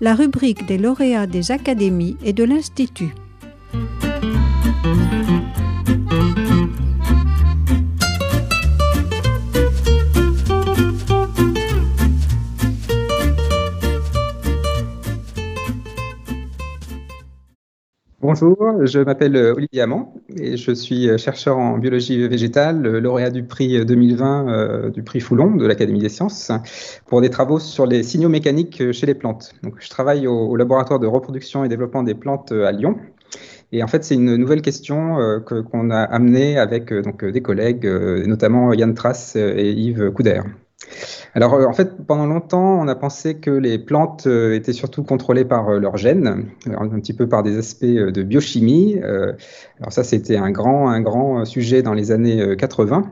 la rubrique des lauréats des académies et de l'Institut. Bonjour, je m'appelle Olivier Amand et je suis chercheur en biologie végétale, lauréat du prix 2020 euh, du prix Foulon de l'Académie des sciences pour des travaux sur les signaux mécaniques chez les plantes. Donc, je travaille au, laboratoire de reproduction et développement des plantes à Lyon. Et en fait, c'est une nouvelle question euh, qu'on a amenée avec euh, des collègues, notamment Yann Trass et Yves Couder. Alors, euh, en fait, pendant longtemps, on a pensé que les plantes euh, étaient surtout contrôlées par euh, leurs gènes, un petit peu par des aspects de biochimie. alors ça, c'était un grand, un grand sujet dans les années 80.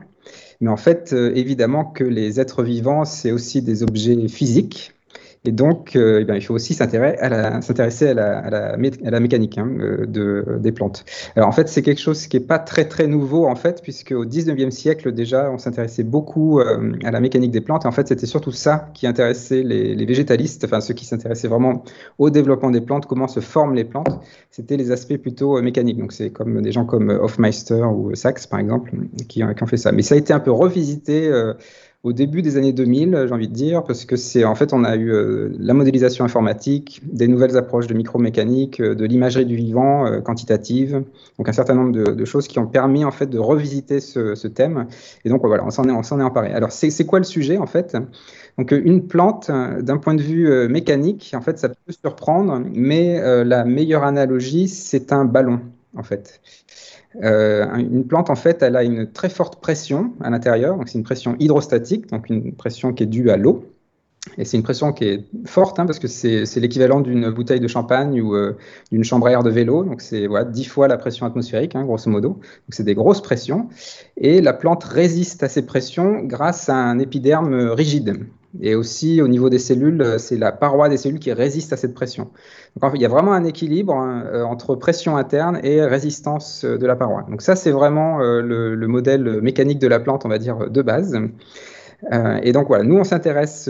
Mais en fait, évidemment que les êtres vivants, c'est aussi des objets physiques. Et donc, euh, eh il faut aussi s'intéresser à la, mécanique hein, euh, de, des plantes. Alors, en fait, c'est quelque chose qui n'est pas très, très nouveau, en fait, puisque au 19e siècle, déjà, on s'intéressait beaucoup euh, à la mécanique des plantes. Et en fait, c'était surtout ça qui intéressait les, végétalistes, enfin, ceux qui s'intéressaient vraiment au développement des plantes, comment se forment les plantes. C'était les aspects plutôt mécaniques. Donc, c'est comme des gens comme Hofmeister ou Sachs, par exemple, qui, ont fait ça. Mais ça a été un peu revisité au début des années 2000, j'ai envie de dire, parce que c'est en fait on a eu euh, la modélisation informatique, des nouvelles approches de micromécanique, euh, de l'imagerie du vivant euh, quantitative, donc un certain nombre de, choses qui ont permis en fait de revisiter ce, thème. Et donc voilà, on s'en est, on s'en est emparé. Alors c'est quoi le sujet en fait? Donc une plante, d'un point de vue mécanique, en fait, ça peut surprendre, mais la meilleure analogie, c'est un ballon, en fait. Euh, une plante, en fait, elle a une très forte pression à l'intérieur. Donc, c'est une pression hydrostatique, donc une pression qui est due à l'eau. Et c'est une pression qui est forte, hein, parce que c'est l'équivalent d'une bouteille de champagne ou euh, d'une chambre à air de vélo. Donc, c'est voilà, 10 fois la pression atmosphérique, hein, grosso modo. C'est des grosses pressions. Et la plante résiste à ces pressions grâce à un épiderme rigide. Et aussi, au niveau des cellules, euh, c'est la paroi des cellules qui résiste à cette pression. Donc, il y a vraiment un équilibre hein, euh, entre pression interne et résistance euh, de la paroi. Donc, ça, c'est vraiment le, modèle mécanique de la plante, on va dire, de base. et donc voilà, nous on s'intéresse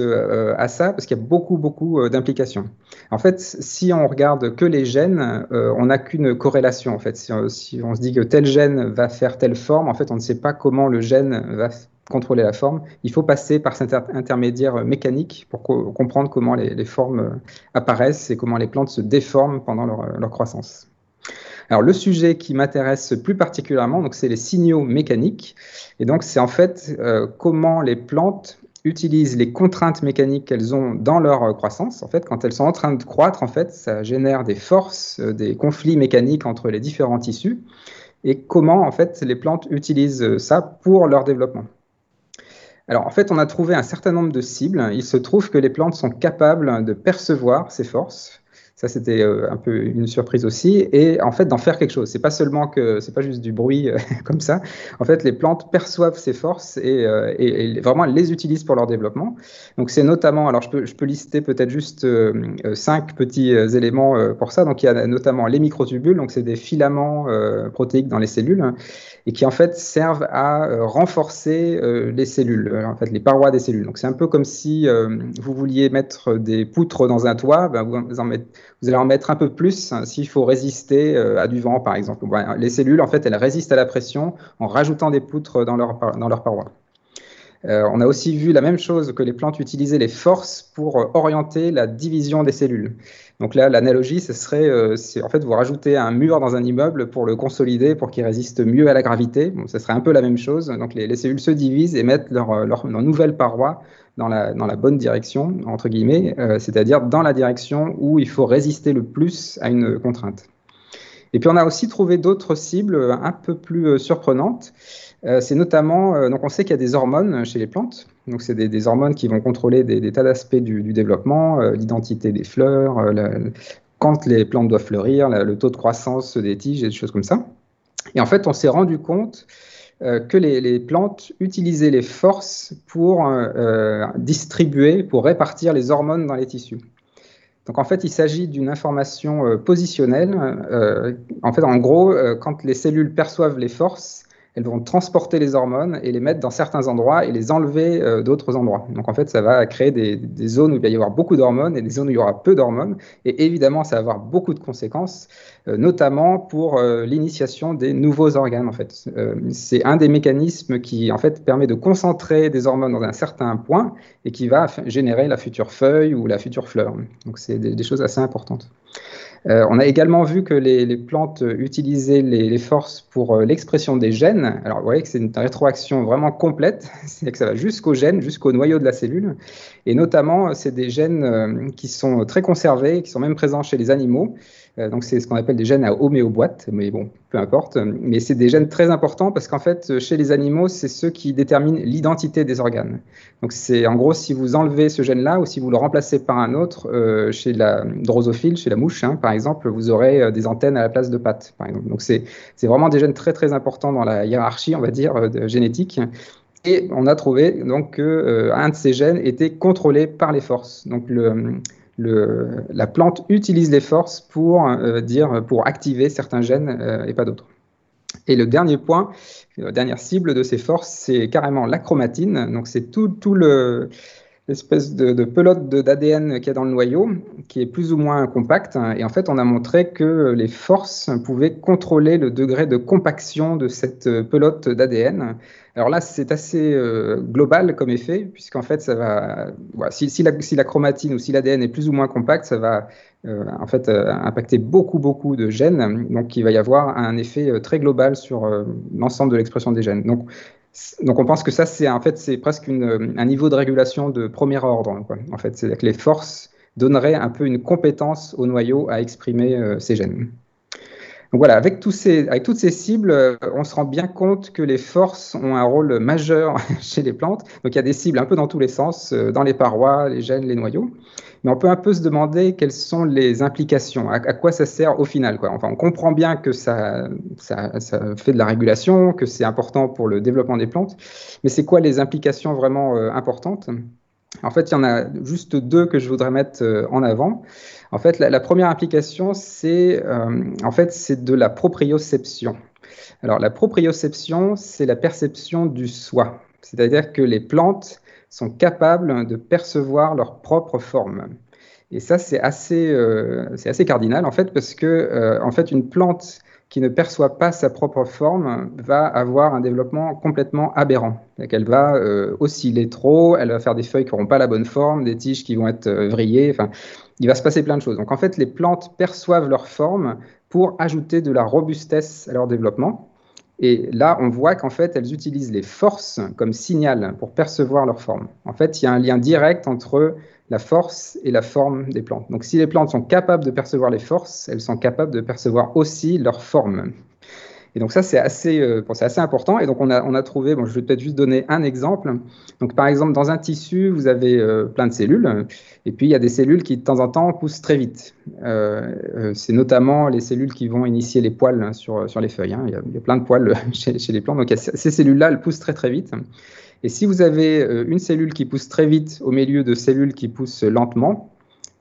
à ça parce qu'il y a beaucoup beaucoup d'implications. En fait, si on regarde que les gènes, on n'a qu'une corrélation. En fait, si on, se dit que tel gène va faire telle forme, en fait, on ne sait pas comment le gène va contrôler la forme, il faut passer par cet intermédiaire mécanique pour comprendre comment les, formes euh, apparaissent et comment les plantes se déforment pendant leur, croissance. Alors le sujet qui m'intéresse plus particulièrement, c'est les signaux mécaniques, et donc c'est en fait euh, comment les plantes utilisent les contraintes mécaniques qu'elles ont dans leur croissance. En fait, quand elles sont en train de croître, en fait, ça génère des forces, euh, des conflits mécaniques entre les différents tissus, et comment en fait les plantes utilisent ça pour leur développement. Alors en fait, on a trouvé un certain nombre de cibles. Il se trouve que les plantes sont capables de percevoir ces forces ça, c'était euh, un peu une surprise aussi. Et en fait, d'en faire quelque chose. C'est pas seulement que c'est pas juste du bruit euh, comme ça. En fait, les plantes perçoivent ces forces et, euh, et, vraiment elles les utilisent pour leur développement. Donc, c'est notamment, alors je peux, je peux lister peut-être juste cinq petits éléments pour ça. Donc, il y a notamment les microtubules. Donc, c'est des filaments protéiques dans les cellules et qui en fait servent à renforcer les cellules, en fait, les parois des cellules. Donc, c'est un peu comme si vous vouliez mettre des poutres dans un toit, ben, vous en mettez vous allez en mettre un peu plus s'il faut résister euh, à du vent, par exemple. Les cellules, en fait, elles résistent à la pression en rajoutant des poutres dans leur, dans paroi. Euh, on a aussi vu la même chose que les plantes utilisaient les forces pour euh, orienter la division des cellules. Donc là, l'analogie, ce serait, en fait, vous rajoutez un mur dans un immeuble pour le consolider, pour qu'il résiste mieux à la gravité. Ce serait un peu la même chose. Donc les, cellules se divisent et mettent leur, leur nouvelle paroi dans la, dans la bonne direction, entre guillemets, euh, c'est-à-dire dans la direction où il faut résister le plus à une contrainte. Et puis on a aussi trouvé d'autres cibles un peu plus euh, surprenantes. Euh, c'est notamment, donc on sait qu'il y a des hormones chez les plantes. Donc c'est des, hormones qui vont contrôler des, tas d'aspects du, développement, l'identité des fleurs, quand les plantes doivent fleurir, le taux de croissance des tiges et des choses comme ça. Et en fait, on s'est rendu compte que les, plantes utilisaient les forces pour euh, euh, distribuer, pour répartir les hormones dans les tissus. Donc en fait, il s'agit d'une information positionnelle. en fait, en gros, quand les cellules perçoivent les forces, elles vont transporter les hormones et les mettre dans certains endroits et les enlever euh, d'autres endroits. Donc en fait, ça va créer des, zones où il va y avoir beaucoup d'hormones et des zones où il y aura peu d'hormones. Et évidemment, ça va avoir beaucoup de conséquences, euh, notamment pour euh, l'initiation des nouveaux organes. En fait, c'est un des mécanismes qui en fait permet de concentrer des hormones dans un certain point et qui va générer la future feuille ou la future fleur. Donc c'est des choses assez importantes. Euh, on a également vu que les, plantes utilisaient les, forces pour euh, l'expression des gènes. Alors, vous voyez que c'est une rétroaction vraiment complète, c'est que ça va jusqu'aux gènes, jusqu'au noyau de la cellule. Et notamment, c'est des gènes euh, qui sont très conservés, qui sont même présents chez les animaux. Euh, donc c'est ce qu'on appelle des gènes à homéoboîte, mais bon, peu importe. Mais c'est des gènes très importants parce qu'en fait, chez les animaux, c'est ceux qui déterminent l'identité des organes. Donc c'est en gros, si vous enlevez ce gène-là ou si vous le remplacez par un autre, euh, chez la drosophile, chez la mouche, hein, par exemple, vous aurez euh, des antennes à la place de pattes. Donc c'est vraiment des gènes très très importants dans la hiérarchie, on va dire, génétique. Et on a trouvé donc que de ces gènes était contrôlé par les forces. Donc le, la plante utilise les forces pour, euh, dire, pour activer certains gènes euh, et pas d'autres. Et le dernier point, la dernière cible de ces forces, c'est carrément la chromatine. Donc c'est tout, tout le, l'espèce de, pelote d'ADN qu'il y a dans le noyau, qui est plus ou moins compacte. Et en fait, on a montré que les forces pouvaient contrôler le degré de compaction de cette pelote d'ADN. Alors là, c'est assez euh, global comme effet, puisqu'en fait, ça va, si, si, la, si, la, chromatine ou si l'ADN est plus ou moins compact, ça va euh, en fait euh, impacter beaucoup, beaucoup de gènes. Donc, il va y avoir un effet très global sur l'ensemble de l'expression des gènes. Donc, donc on pense que ça, c'est en fait, c'est presque un niveau de régulation de premier ordre. En fait, c'est que les forces donneraient un peu une compétence au noyau à exprimer euh, ces gènes. Donc voilà, avec, tous ces, avec toutes ces cibles, euh, on se rend bien compte que les forces ont un rôle majeur chez les plantes. Donc il y a des cibles un peu dans tous les sens, euh, dans les parois, les gènes, les noyaux. On peut un peu se demander quelles sont les implications, à, quoi ça sert au final. Enfin, on comprend bien que ça fait de la régulation, que c'est important pour le développement des plantes, mais c'est quoi les implications vraiment euh, importantes? En fait, il y en a juste deux que je voudrais mettre euh, en avant. En fait, la, première implication, c'est euh, en fait, c'est de la proprioception. Alors, la proprioception, c'est la perception du soi. C'est-à-dire que les plantes sont capables de percevoir leur propre forme. Et ça, c'est assez, euh, assez cardinal, en fait, parce que, euh, en fait, une plante qui ne perçoit pas sa propre forme va avoir un développement complètement aberrant. Elle va euh, osciller trop, elle va faire des feuilles qui n'auront pas la bonne forme, des tiges qui vont être vrillées, enfin, il va se passer plein de choses. Donc, en fait, les plantes perçoivent leur forme pour ajouter de la robustesse à leur développement. Et là, on voit qu'en fait, elles utilisent les forces comme signal pour percevoir leur forme. En fait, il y a un lien direct entre la force et la forme des plantes. Donc, si les plantes sont capables de percevoir les forces, elles sont capables de percevoir aussi leur forme. Et donc ça, c'est assez, euh, assez important. Et donc on a, on a trouvé, bon, je vais peut-être juste donner un exemple. Donc par exemple, dans un tissu, vous avez euh, plein de cellules, et puis il y a des cellules qui de temps en temps poussent très vite. Euh, c'est notamment les cellules qui vont initier les poils hein, sur, sur les feuilles. Hein. Il, y a, plein de poils chez, chez les plantes. Donc ces cellules-là, elles poussent très très vite. Et si vous avez une cellule qui pousse très vite au milieu de cellules qui poussent lentement,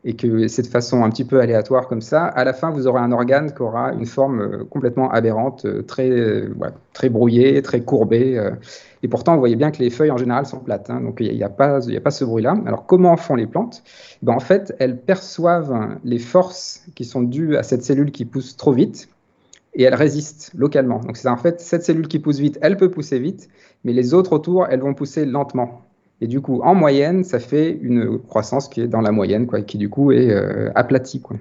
et que c'est de façon un petit peu aléatoire comme ça, à la fin, vous aurez un organe qui aura une forme euh, complètement aberrante, euh, très, euh, très brouillée, très courbée. Et pourtant, vous voyez bien que les feuilles en général sont plates, hein, donc il n'y a, pas, a pas ce bruit-là. Alors, comment font les plantes? Ben, En fait, elles perçoivent les forces qui sont dues à cette cellule qui pousse trop vite et elles résistent localement. Donc, c'est en fait cette cellule qui pousse vite, elle peut pousser vite, mais les autres autour, elles vont pousser lentement. Et du coup, en moyenne, ça fait une croissance qui est dans la moyenne, quoi, qui du coup est euh, aplatie. Quoi.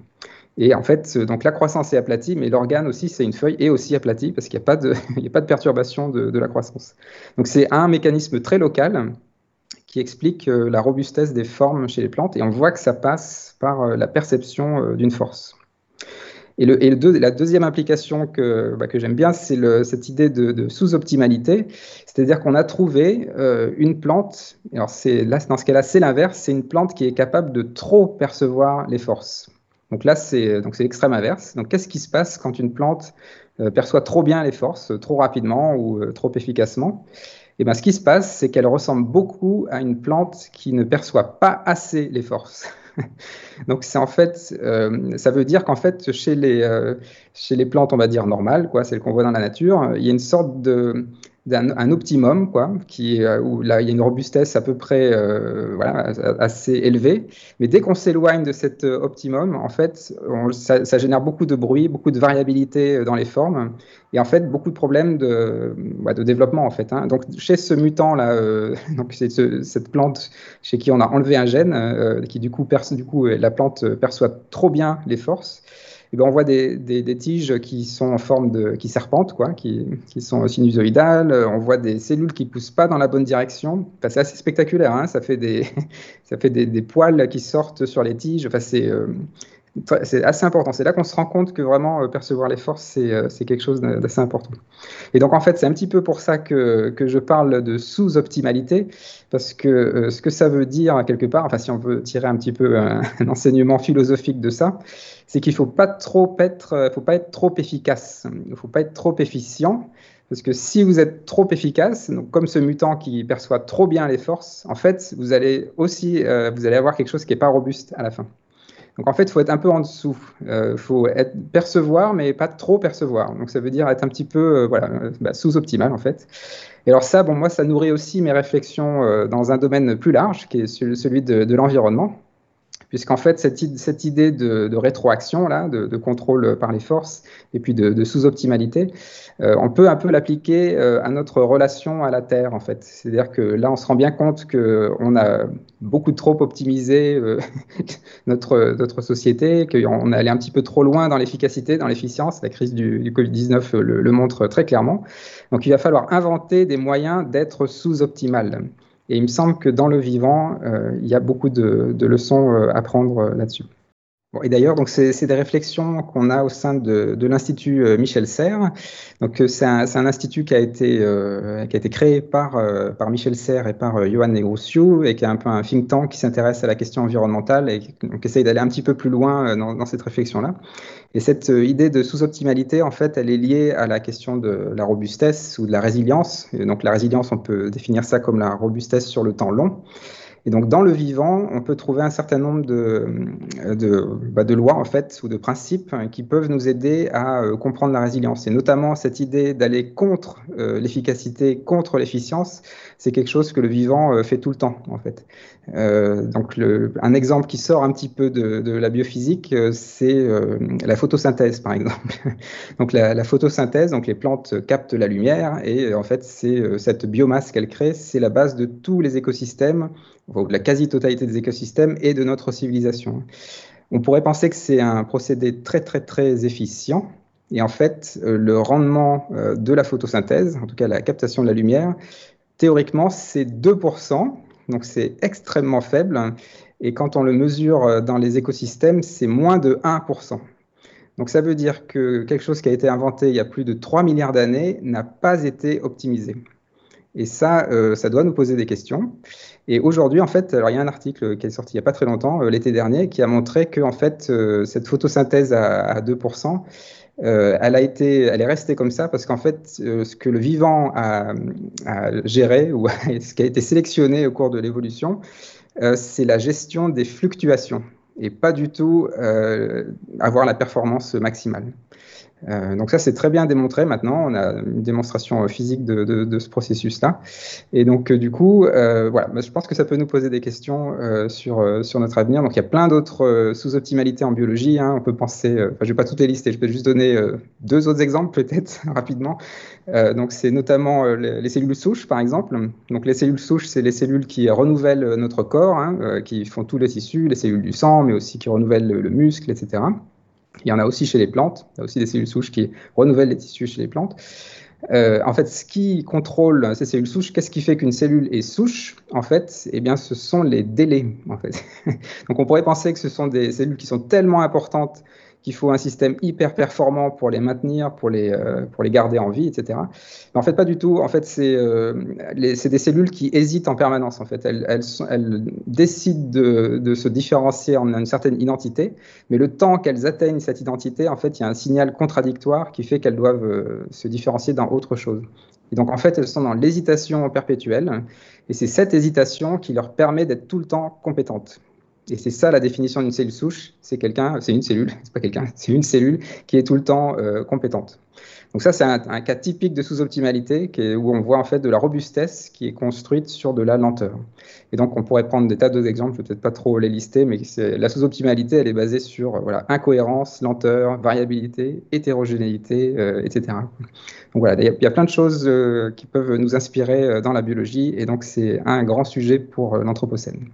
Et en fait, donc la croissance est aplatie, mais l'organe aussi, c'est une feuille, est aussi aplatie parce qu'il n'y a, pas de, a pas de perturbation de, la croissance. Donc c'est un mécanisme très local qui explique euh, la robustesse des formes chez les plantes, et on voit que ça passe par euh, la perception d'une force. Et, la deuxième implication que, bah, j'aime bien, c'est cette idée de, sous-optimalité. C'est-à-dire qu'on a trouvé euh, une plante, alors dans ce cas-là, c'est l'inverse, c'est une plante qui est capable de trop percevoir les forces. Donc là, c'est l'extrême inverse. Donc qu'est-ce qui se passe quand une plante euh, perçoit trop bien les forces, trop rapidement ou euh, trop efficacement? Et eh ben, ce qui se passe, c'est qu'elle ressemble beaucoup à une plante qui ne perçoit pas assez les forces. Donc c'est en fait, euh, ça veut dire qu'en fait chez les, euh, chez les plantes, on va dire normales, quoi, celles qu'on voit dans la nature, il y a une sorte de d'un optimum, quoi, qui, euh, où là, il y a une robustesse à peu près euh, voilà, assez élevée. Mais dès qu'on s'éloigne de cet euh, optimum, en fait, ça, génère beaucoup de bruit, beaucoup de variabilité dans les formes, et en fait, beaucoup de problèmes de, bah, de développement, en fait. Hein. Donc, chez ce mutant-là, donc c'est ce, cette plante chez qui on a enlevé un gène, qui du coup, du coup, la plante perçoit trop bien les forces, eh ben, on voit des, tiges qui sont en forme de qui serpentent, quoi, qui, sont sinusoïdales. On voit des cellules qui poussent pas dans la bonne direction. c'est assez spectaculaire. Hein. ça fait des ça fait des, poils qui sortent sur les tiges. Enfin, c'est euh, c'est assez important. C'est là qu'on se rend compte que vraiment euh, percevoir les forces, c'est euh, quelque chose d'assez important. Et donc, en fait, c'est un petit peu pour ça que, je parle de sous-optimalité, parce que euh, ce que ça veut dire, quelque part, enfin, si on veut tirer un petit peu un, enseignement philosophique de ça, c'est qu'il ne faut pas être, faut pas être trop efficace, il ne faut pas être trop efficient. Parce que si vous êtes trop efficace, donc comme ce mutant qui perçoit trop bien les forces, en fait, vous allez aussi vous allez avoir quelque chose qui n'est pas robuste à la fin. Donc en fait, il faut être un peu en dessous. Il euh, faut être, percevoir, mais pas trop percevoir. Donc ça veut dire être un petit peu euh, voilà, euh, bah, sous-optimal en fait. Et alors ça, bon, moi, ça nourrit aussi mes réflexions dans un domaine plus large, qui est celui de l'environnement puisqu'en fait, cette, cette, idée de, rétroaction, là, de, contrôle par les forces, et puis de, sous-optimalité, euh, on peut un peu l'appliquer euh, à notre relation à la Terre, en fait. C'est-à-dire que là, on se rend bien compte qu'on a beaucoup trop optimisé euh, notre, notre société, qu'on est allé un petit peu trop loin dans l'efficacité, dans l'efficience. La crise du, du Covid-19 le, le, montre très clairement. Donc, il va falloir inventer des moyens d'être sous-optimal. Et il me semble que dans le vivant, euh, il y a beaucoup de, leçons euh, à prendre euh, là-dessus et d'ailleurs, c'est des réflexions qu'on a au sein de, l'Institut Michel Serres. Donc c'est un, institut qui a été, qui a été créé par, par Michel Serres et par euh, Johan Negroussiou et qui est un peu un think tank qui s'intéresse à la question environnementale et qui essaye d'aller un petit peu plus loin dans, dans cette réflexion-là. Et cette idée de sous-optimalité, en fait, elle est liée à la question de la robustesse ou de la résilience. Et donc la résilience, on peut définir ça comme la robustesse sur le temps long. Et donc, dans le vivant, on peut trouver un certain nombre de, de, bah, de lois, en fait, ou de principes hein, qui peuvent nous aider à euh, comprendre la résilience. Et notamment, cette idée d'aller contre euh, l'efficacité, contre l'efficience, c'est quelque chose que le vivant euh, fait tout le temps, en fait. Donc, le, un exemple qui sort un petit peu de, la biophysique, c'est la photosynthèse, par exemple. donc, la, photosynthèse, donc les plantes captent la lumière, et en fait, c'est cette biomasse qu'elles créent, c'est la base de tous les écosystèmes de la quasi-totalité des écosystèmes et de notre civilisation. On pourrait penser que c'est un procédé très très très efficient. Et en fait, euh, le rendement euh, de la photosynthèse, en tout cas la captation de la lumière, théoriquement, c'est 2%, donc c'est extrêmement faible. Et quand on le mesure euh, dans les écosystèmes, c'est moins de 1%. Donc ça veut dire que quelque chose qui a été inventé il y a plus de 3 milliards d'années n'a pas été optimisé. Et ça, euh, ça doit nous poser des questions. Et aujourd'hui, en fait, alors il y a un article qui est sorti il n'y a pas très longtemps, euh, l'été dernier, qui a montré que en fait, euh, cette photosynthèse à, à 2%, euh, elle a été, elle est restée comme ça parce qu'en fait, ce que le vivant a, a, géré ou ce qui a été sélectionné au cours de l'évolution, c'est la gestion des fluctuations et pas du tout avoir la performance maximale. Euh, donc ça, c'est très bien démontré maintenant. On a une démonstration euh, physique de, ce processus-là. Et donc, euh, du coup, voilà, je pense que ça peut nous poser des questions sur, sur notre avenir. Donc, il y a plein d'autres sous-optimalités en biologie. Hein. On peut penser, enfin, je vais pas toutes les lister, je peux juste donner deux autres exemples peut-être rapidement. donc, c'est notamment les, les, cellules souches, par exemple. Donc, les cellules souches, c'est les cellules qui renouvellent notre corps, hein, qui font tous les tissus, les cellules du sang, mais aussi qui renouvellent le, le muscle, etc. Il y en a aussi chez les plantes. Il y a aussi des cellules souches qui renouvellent les tissus chez les plantes. Euh, en fait, ce qui contrôle ces cellules souches, qu'est-ce qui fait qu'une cellule est souche En fait, eh bien, ce sont les délais. En fait. Donc, on pourrait penser que ce sont des cellules qui sont tellement importantes qu'il faut un système hyper performant pour les maintenir, pour les, euh, pour les garder en vie, etc. Mais en fait, pas du tout. En fait, c'est euh, des cellules qui hésitent en permanence. En fait, elles, elles, décident de, de, se différencier en une certaine identité, mais le temps qu'elles atteignent cette identité, en fait, il y a un signal contradictoire qui fait qu'elles doivent euh, se différencier dans autre chose. Et donc, en fait, elles sont dans l'hésitation perpétuelle, et c'est cette hésitation qui leur permet d'être tout le temps compétentes. Et c'est ça la définition d'une cellule souche, c'est quelqu'un, c'est une cellule, c'est pas quelqu'un, c'est une cellule qui est tout le temps euh, compétente. Donc ça, c'est un, cas typique de sous-optimalité où on voit en fait de la robustesse qui est construite sur de la lenteur. Et donc, on pourrait prendre des tas d'autres exemples, peut-être pas trop les lister, mais la sous-optimalité, elle est basée sur voilà, incohérence, lenteur, variabilité, hétérogénéité, euh, etc. Donc voilà, il y, a plein de choses euh, qui peuvent nous inspirer euh, dans la biologie, et donc c'est un grand sujet pour l'Anthropocène.